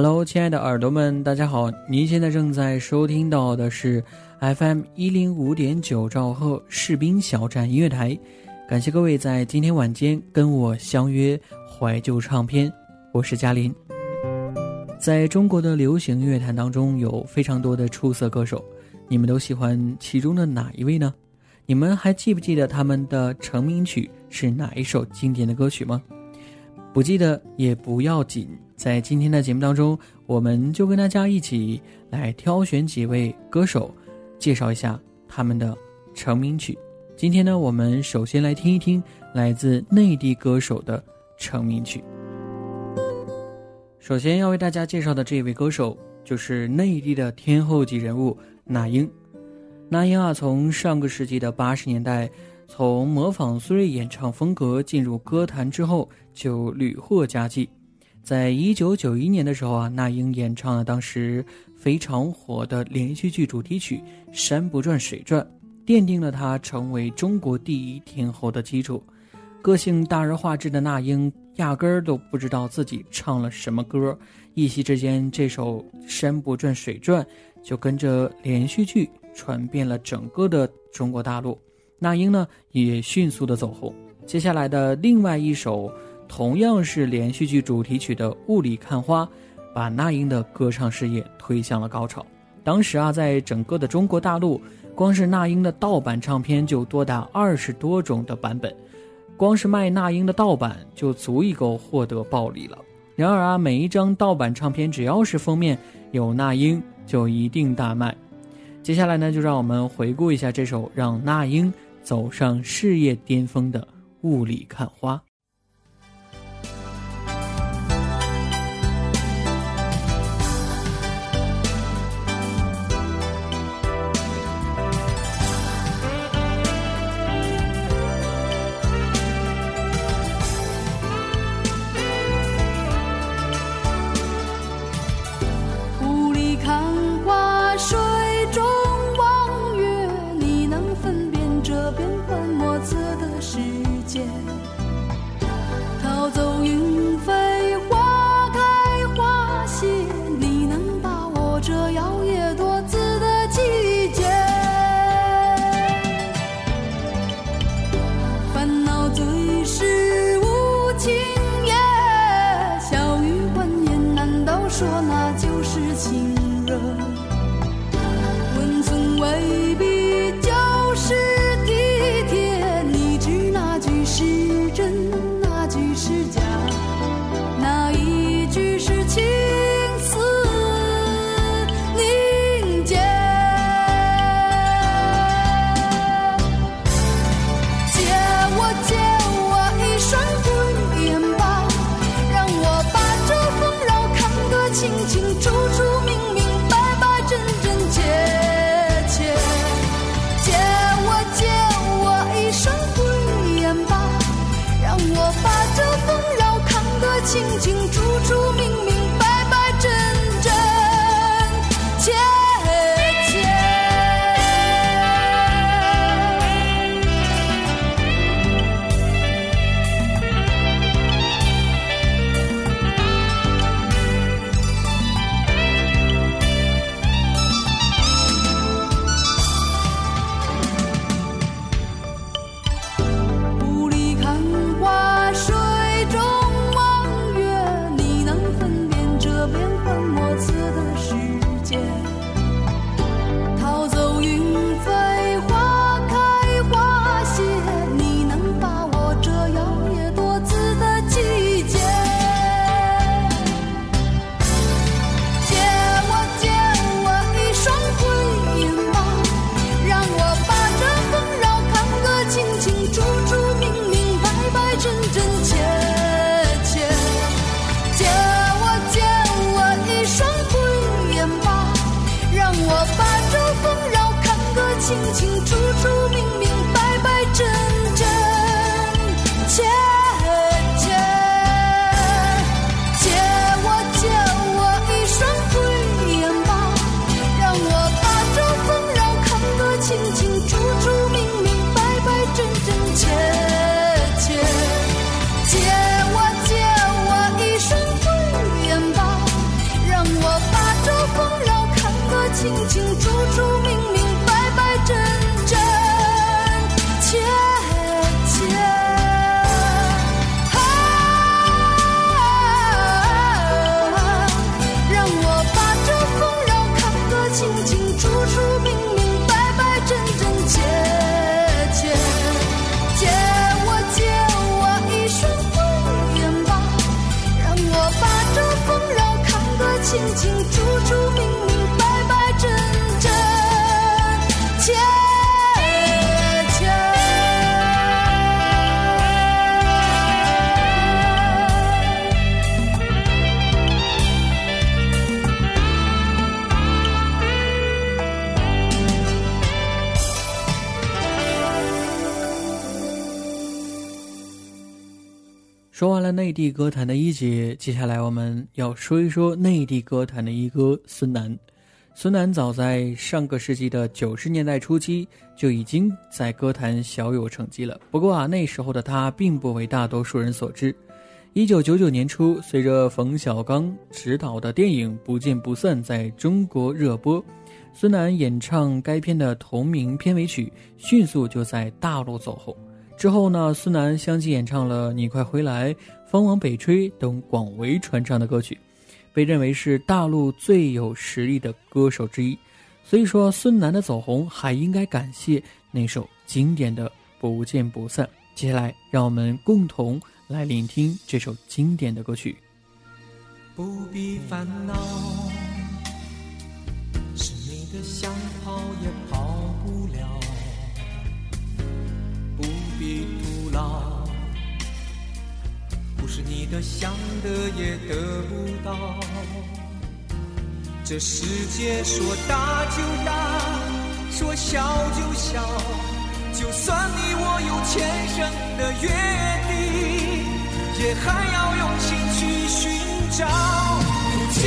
Hello，亲爱的耳朵们，大家好！您现在正在收听到的是 FM 一零五点九兆赫士兵小站音乐台。感谢各位在今天晚间跟我相约怀旧唱片，我是嘉林。在中国的流行乐坛当中，有非常多的出色歌手，你们都喜欢其中的哪一位呢？你们还记不记得他们的成名曲是哪一首经典的歌曲吗？不记得也不要紧。在今天的节目当中，我们就跟大家一起来挑选几位歌手，介绍一下他们的成名曲。今天呢，我们首先来听一听来自内地歌手的成名曲。首先要为大家介绍的这位歌手，就是内地的天后级人物那英。那英啊，从上个世纪的八十年代，从模仿苏芮演唱风格进入歌坛之后，就屡获佳绩。在一九九一年的时候啊，那英演唱了当时非常火的连续剧主题曲《山不转水转》，奠定了她成为中国第一天后的基础。个性大而化之的那英，压根儿都不知道自己唱了什么歌，一夕之间，这首《山不转水转》就跟着连续剧传遍了整个的中国大陆。那英呢，也迅速的走红。接下来的另外一首。同样是连续剧主题曲的《雾里看花》，把那英的歌唱事业推向了高潮。当时啊，在整个的中国大陆，光是那英的盗版唱片就多达二十多种的版本，光是卖那英的盗版就足以够获得暴利了。然而啊，每一张盗版唱片只要是封面有那英，就一定大卖。接下来呢，就让我们回顾一下这首让那英走上事业巅峰的《雾里看花》。看内地歌坛的一姐，接下来我们要说一说内地歌坛的一哥孙楠。孙楠早在上个世纪的九十年代初期就已经在歌坛小有成绩了。不过啊，那时候的他并不为大多数人所知。一九九九年初，随着冯小刚执导的电影《不见不散》在中国热播，孙楠演唱该片的同名片尾曲，迅速就在大陆走红。之后呢，孙楠相继演唱了《你快回来》《风往北吹》等广为传唱的歌曲，被认为是大陆最有实力的歌手之一。所以说，孙楠的走红还应该感谢那首经典的《不见不散》。接下来，让我们共同来聆听这首经典的歌曲。不必烦恼，是你的想跑也跑不了，不必徒劳，是你的想得也得不到。这世界说大就大，说小就小，就算你我有前生的约定，也还要用心去寻找，不见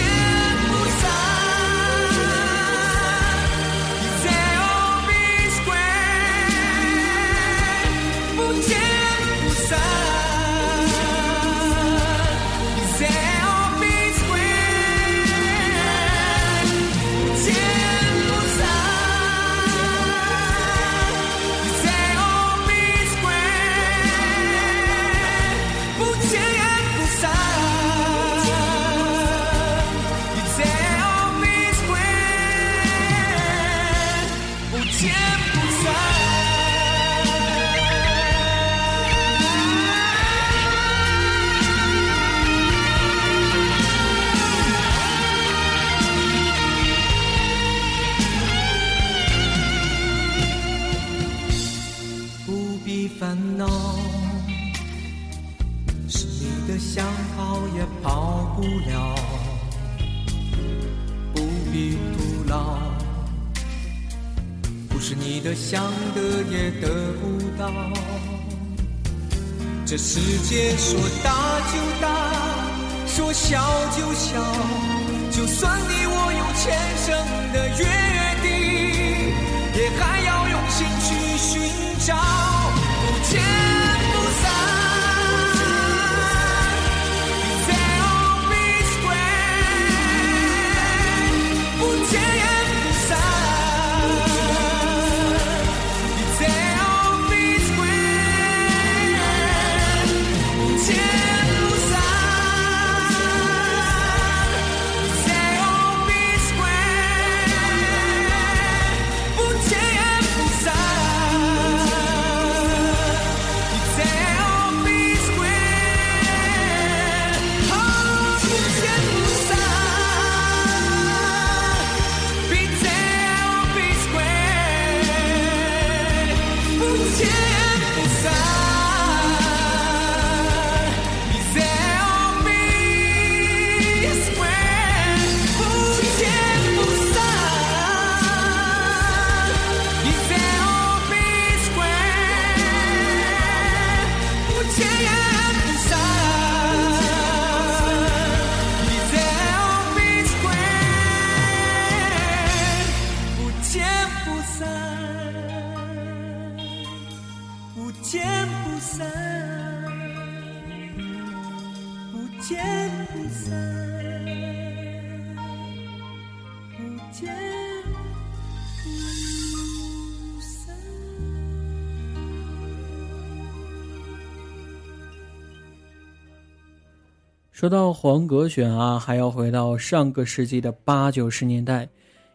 说到黄格选啊，还要回到上个世纪的八九十年代。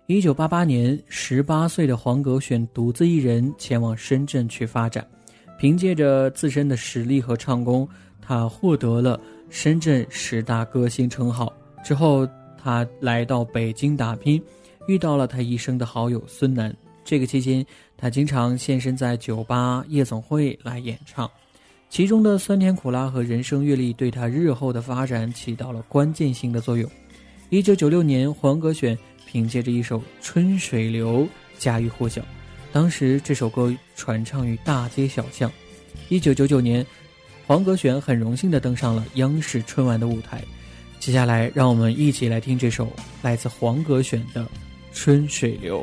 一九八八年，十八岁的黄格选独自一人前往深圳去发展，凭借着自身的实力和唱功，他获得了深圳十大歌星称号。之后，他来到北京打拼，遇到了他一生的好友孙楠。这个期间，他经常现身在酒吧、夜总会来演唱。其中的酸甜苦辣和人生阅历对他日后的发展起到了关键性的作用。一九九六年，黄格选凭借着一首《春水流》家喻户晓，当时这首歌传唱于大街小巷。一九九九年，黄格选很荣幸地登上了央视春晚的舞台。接下来，让我们一起来听这首来自黄格选的《春水流》。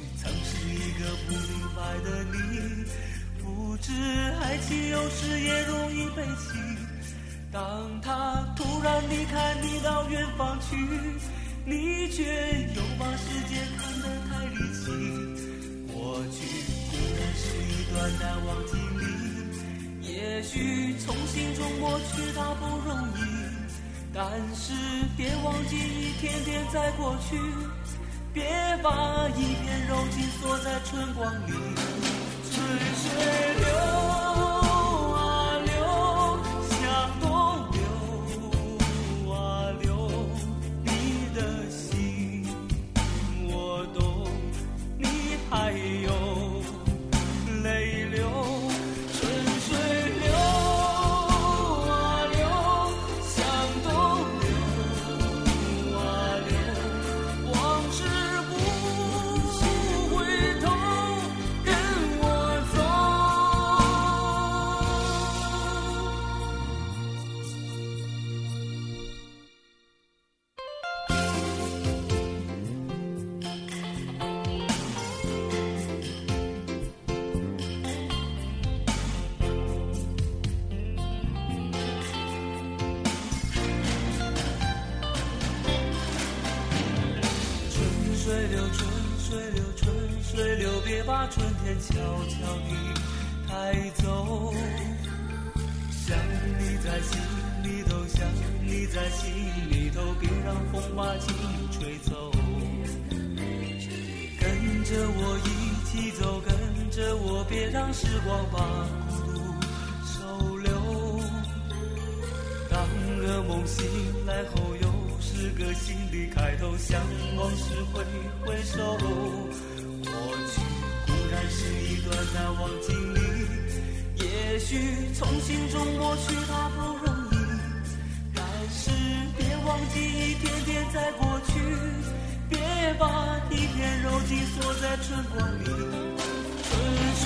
曾是一个不明白的你，不知爱情有时也容易悲戚。当他突然离开你到远方去，你却又把世界看得太离奇。过去固然是一段难忘经历，也许从心中抹去它不容易，但是别忘记一天天在过去，别把一片柔情锁在春光里。春水流水流，春水流，春水流，别把春天悄悄地带走。想你在心里头，想你在心里头，别让风把情吹走。跟着我一起走，跟着我，别让时光把孤独收留。当噩梦醒来后，是个新的开头，向往事挥挥手。过去固然是一段难忘经历，也许从心中抹去它不容易，但是别忘记一天天在过去，别把一片柔情锁在春光里。春水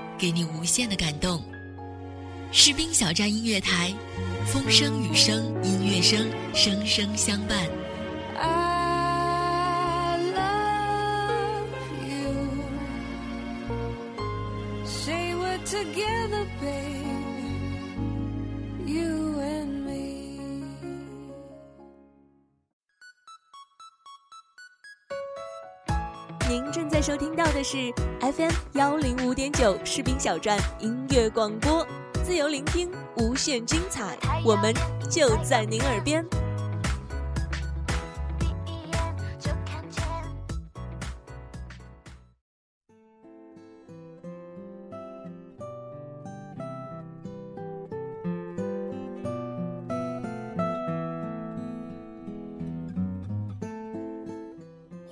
给你无限的感动？士兵小站音乐台，风声雨声音乐声，声声相伴。I love you. Say we're together, baby. 收听到的是 FM 幺零五点九士兵小站音乐广播，自由聆听，无限精彩，我们就在您耳边。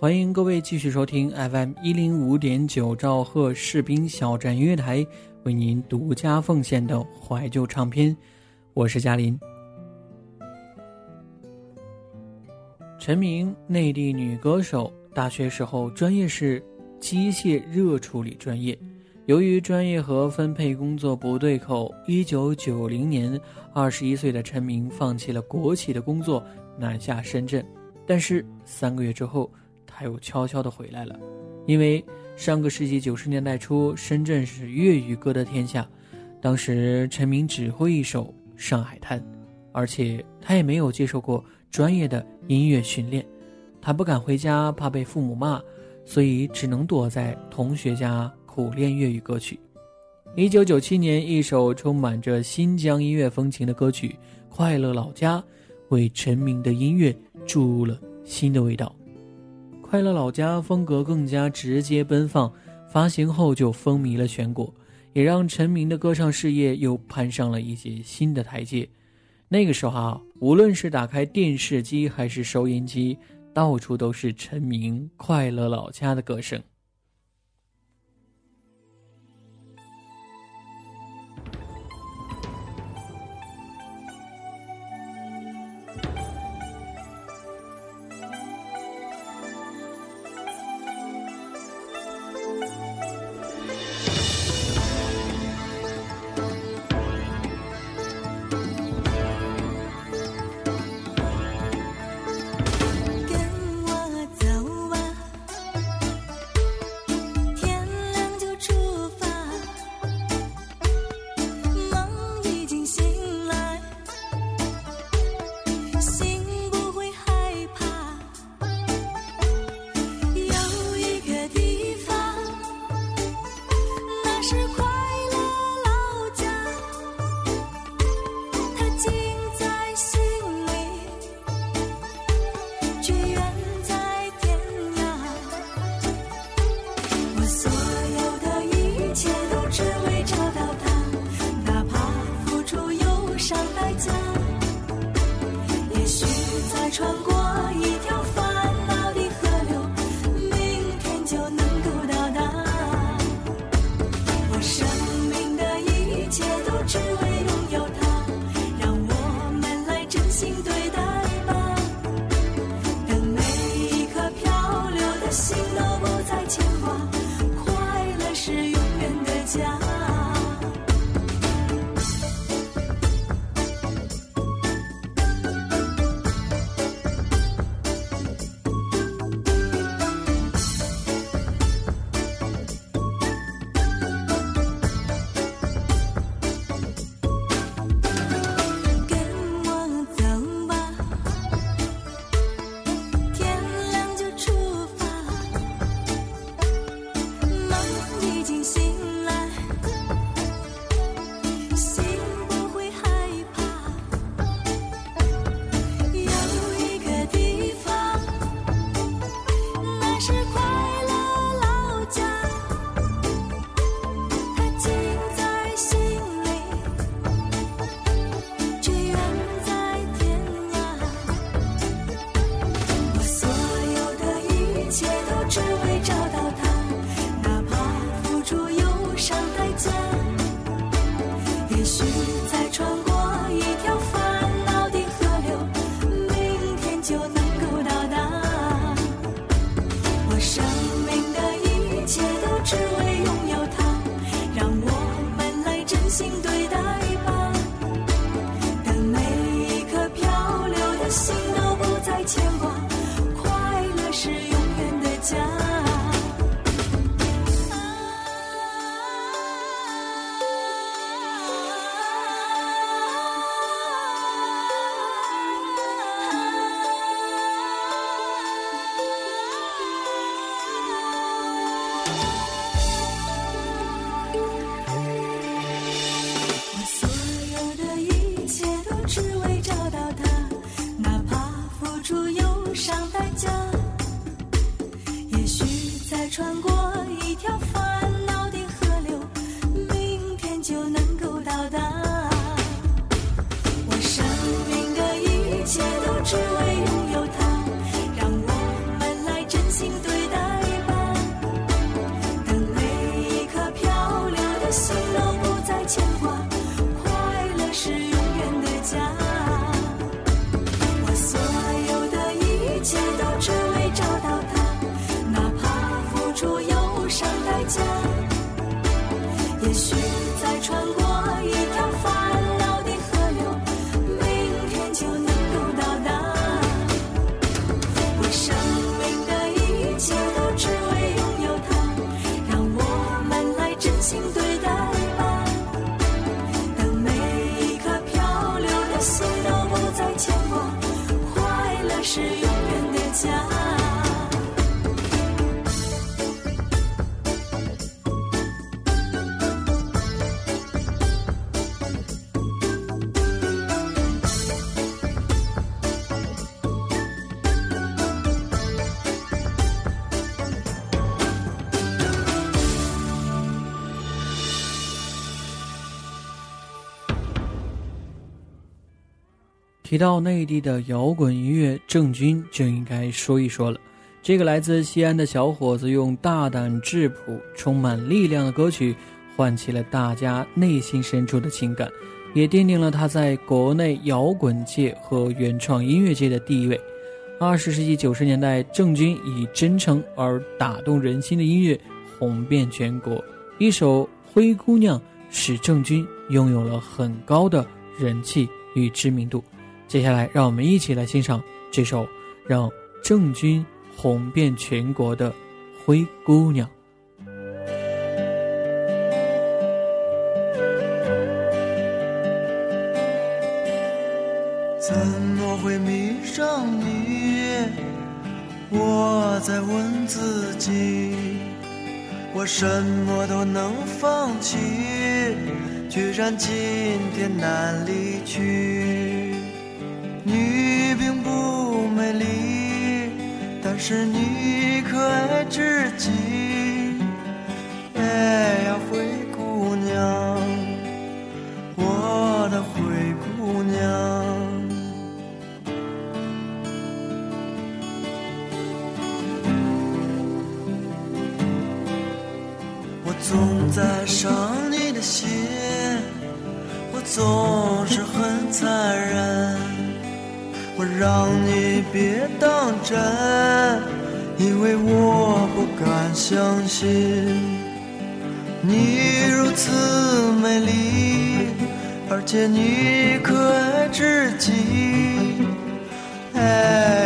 欢迎各位继续收听 FM 一零五点九兆赫士兵小站音乐台为您独家奉献的怀旧唱片，我是嘉林。陈明，内地女歌手，大学时候专业是机械热处理专业。由于专业和分配工作不对口，一九九零年，二十一岁的陈明放弃了国企的工作，南下深圳。但是三个月之后，他又悄悄地回来了，因为上个世纪九十年代初，深圳是粤语歌的天下。当时陈明只会一首《上海滩》，而且他也没有接受过专业的音乐训练，他不敢回家，怕被父母骂，所以只能躲在同学家苦练粤语歌曲。一九九七年，一首充满着新疆音乐风情的歌曲《快乐老家》，为陈明的音乐注入了新的味道。《快乐老家》风格更加直接奔放，发行后就风靡了全国，也让陈明的歌唱事业又攀上了一节新的台阶。那个时候啊，无论是打开电视机还是收音机，到处都是陈明《快乐老家》的歌声。真心对提到内地的摇滚音乐，郑钧就应该说一说了。这个来自西安的小伙子，用大胆质朴、充满力量的歌曲，唤起了大家内心深处的情感，也奠定了他在国内摇滚界和原创音乐界的地位。二十世纪九十年代，郑钧以真诚而打动人心的音乐红遍全国，一首《灰姑娘》使郑钧拥有了很高的人气与知名度。接下来，让我们一起来欣赏这首让郑钧红遍全国的《灰姑娘》。怎么会迷上你？我在问自己，我什么都能放弃，居然今天难离去。你并不美丽，但是你可爱至极。哎呀，灰姑娘，我的灰姑娘。我总在伤你的心，我总让你别当真，因为我不敢相信你如此美丽，而且你可爱至极。哎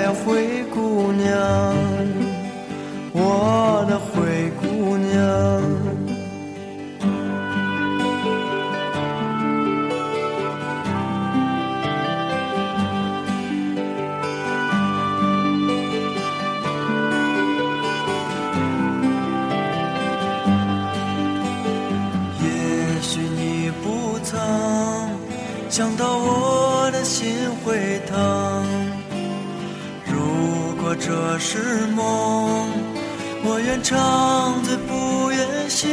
想到我的心会疼。如果这是梦，我愿长醉不愿醒。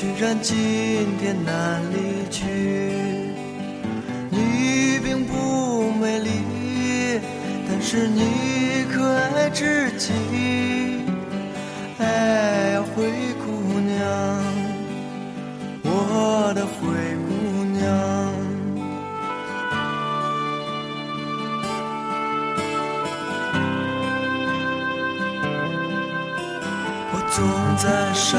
居然今天难离去。你并不美丽，但是你可爱至极。哎，灰姑娘，我的灰姑娘。我总在伤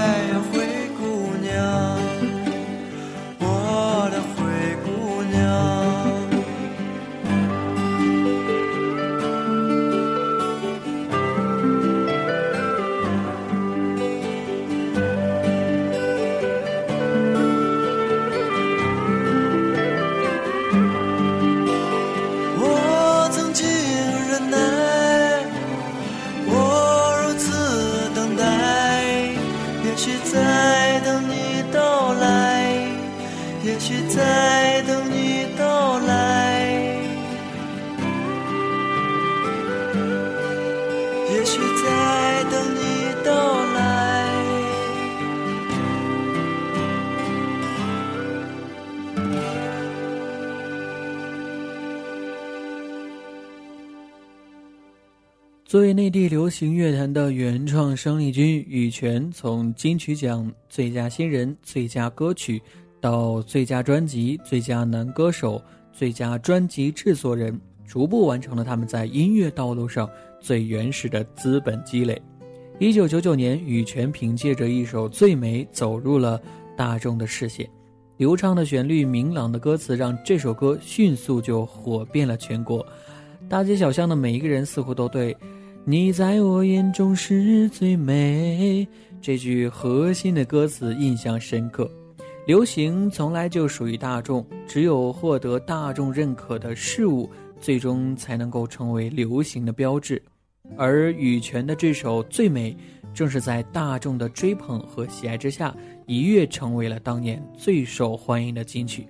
作为内地流行乐坛的原创生力军，羽泉从金曲奖最佳新人、最佳歌曲到最佳专辑、最佳男歌手、最佳专辑制作人，逐步完成了他们在音乐道路上最原始的资本积累。一九九九年，羽泉凭借着一首《最美》走入了大众的视线，流畅的旋律、明朗的歌词，让这首歌迅速就火遍了全国。大街小巷的每一个人似乎都对“你在我眼中是最美”这句核心的歌词印象深刻。流行从来就属于大众，只有获得大众认可的事物，最终才能够成为流行的标志。而羽泉的这首《最美》，正是在大众的追捧和喜爱之下，一跃成为了当年最受欢迎的金曲，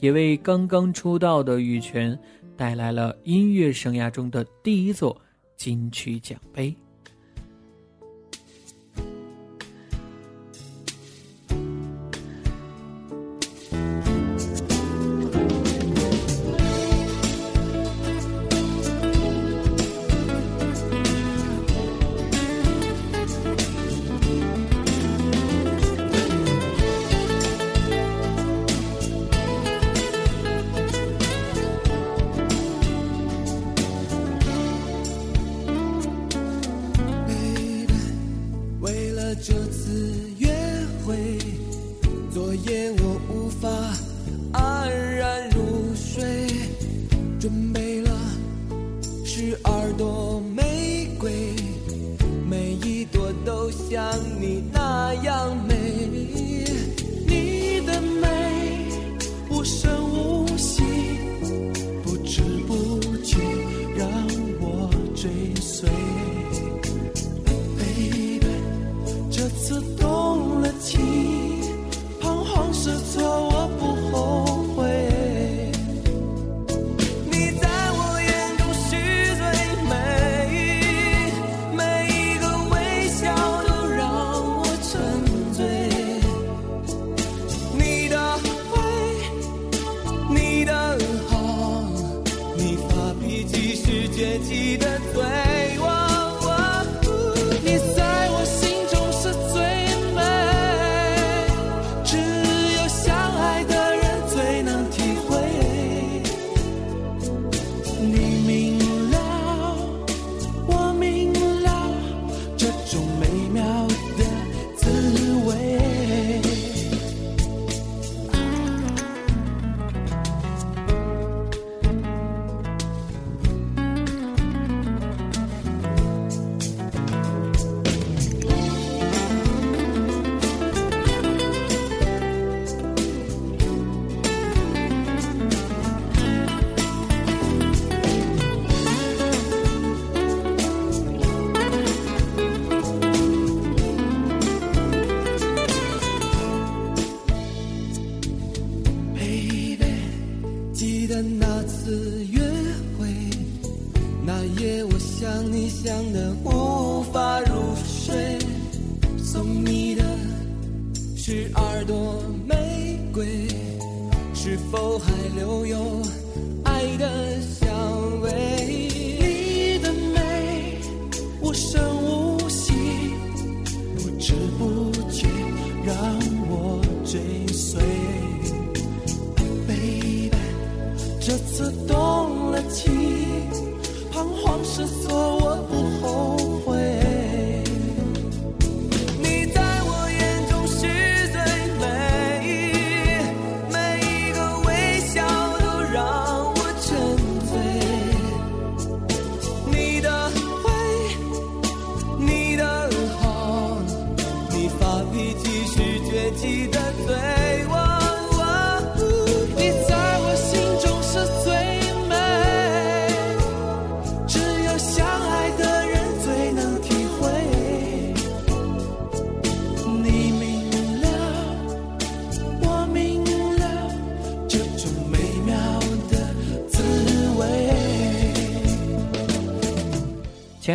也为刚刚出道的羽泉带来了音乐生涯中的第一座金曲奖杯。为了这次约会，昨夜我无法安然入睡，准备了十二朵玫瑰，每一朵都像你那样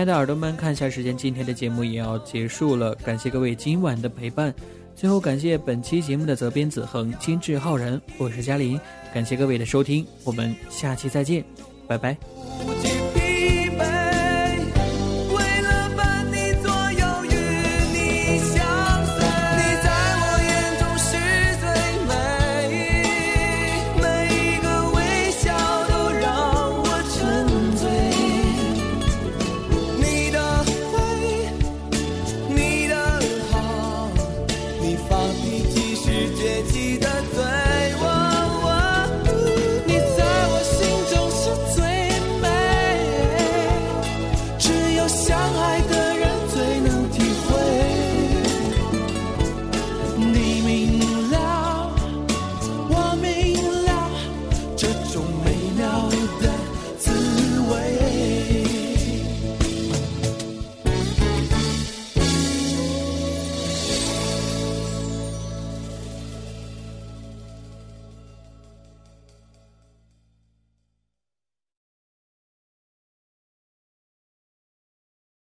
爱的耳朵们，看一下时间，今天的节目也要结束了，感谢各位今晚的陪伴。最后感谢本期节目的责编子恒、监制浩然，我是嘉林，感谢各位的收听，我们下期再见，拜拜。